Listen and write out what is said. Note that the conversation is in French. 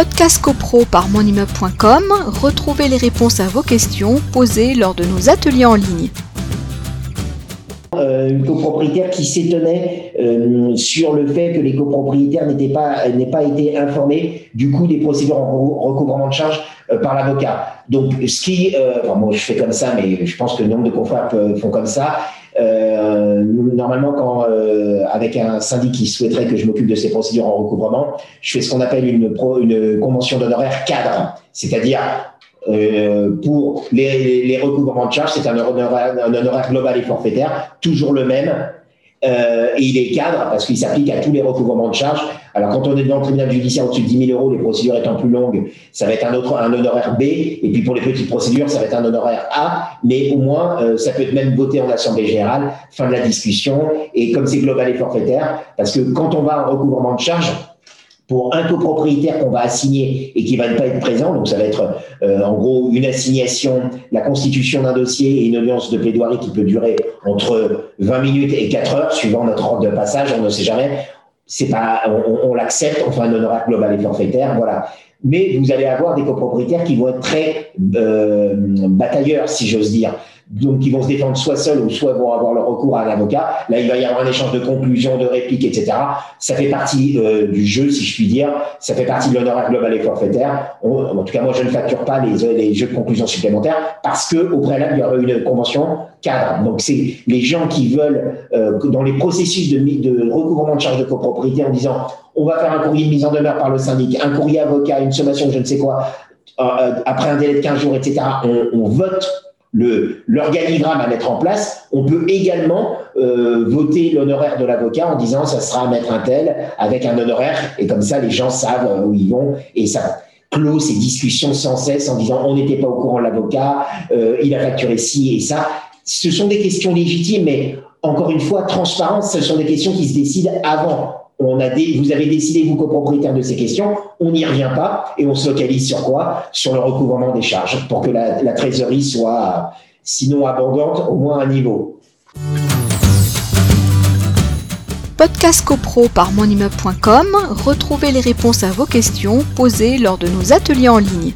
Podcast CoPro par monimmeuble.com, retrouvez les réponses à vos questions posées lors de nos ateliers en ligne. Euh, une copropriétaire qui s'étonnait euh, sur le fait que les copropriétaires n'étaient pas n'aient pas été informés du coup des procédures en recouvrement de charges euh, par l'avocat. Donc ce qui, enfin moi je fais comme ça, mais je pense que le nombre de confrères font comme ça. Normalement, quand avec un syndic qui souhaiterait que je m'occupe de ces procédures en recouvrement, je fais ce qu'on appelle une, une convention d'honoraires cadre, c'est-à-dire euh, pour les, les, recouvrements de charges, c'est un honoraire, un honoraire global et forfaitaire, toujours le même. Euh, et il est cadre parce qu'il s'applique à tous les recouvrements de charges. Alors, quand on est dans le tribunal judiciaire au-dessus de 10 000 euros, les procédures étant plus longues, ça va être un autre, un honoraire B. Et puis, pour les petites procédures, ça va être un honoraire A. Mais au moins, euh, ça peut être même voté en assemblée générale, fin de la discussion. Et comme c'est global et forfaitaire, parce que quand on va en recouvrement de charges, pour un copropriétaire qu'on va assigner et qui va ne pas être présent. Donc, ça va être euh, en gros une assignation, la constitution d'un dossier et une audience de plaidoirie qui peut durer entre 20 minutes et 4 heures, suivant notre ordre de passage. On ne sait jamais. C'est pas, on, l'accepte. On fait un honoraire global et forfaitaire. Voilà. Mais vous allez avoir des copropriétaires qui vont être très euh, batailleurs, si j'ose dire donc ils vont se défendre soit seuls ou soit vont avoir le recours à un avocat. Là, il va y avoir un échange de conclusions, de répliques, etc. Ça fait partie euh, du jeu, si je puis dire. Ça fait partie de l'honoraire global et forfaitaire. en tout cas, moi, je ne facture pas les, les jeux de conclusion supplémentaires parce que au préalable, il y aura une convention cadre. Donc, c'est les gens qui veulent, euh, dans les processus de, recouvrement de charges de copropriété, en disant on va faire un courrier de mise en demeure par le syndic, un courrier avocat, une sommation, je ne sais quoi, euh, après un délai de 15 jours, etc. On vote l'organigramme à mettre en place, on peut également euh, voter l'honoraire de l'avocat en disant ça sera à mettre un tel avec un honoraire et comme ça les gens savent euh, où ils vont et ça clôt ces discussions sans cesse en disant on n'était pas au courant de l'avocat, euh, il a facturé ci et ça. Ce sont des questions légitimes, mais encore une fois, transparence, ce sont des questions qui se décident avant on a vous avez décidé, vous copropriétaire, de ces questions, on n'y revient pas et on se localise sur quoi? Sur le recouvrement des charges pour que la, trésorerie soit, sinon abondante, au moins à niveau. Podcast CoPro par monimmeuble.com, retrouvez les réponses à vos questions posées lors de nos ateliers en ligne.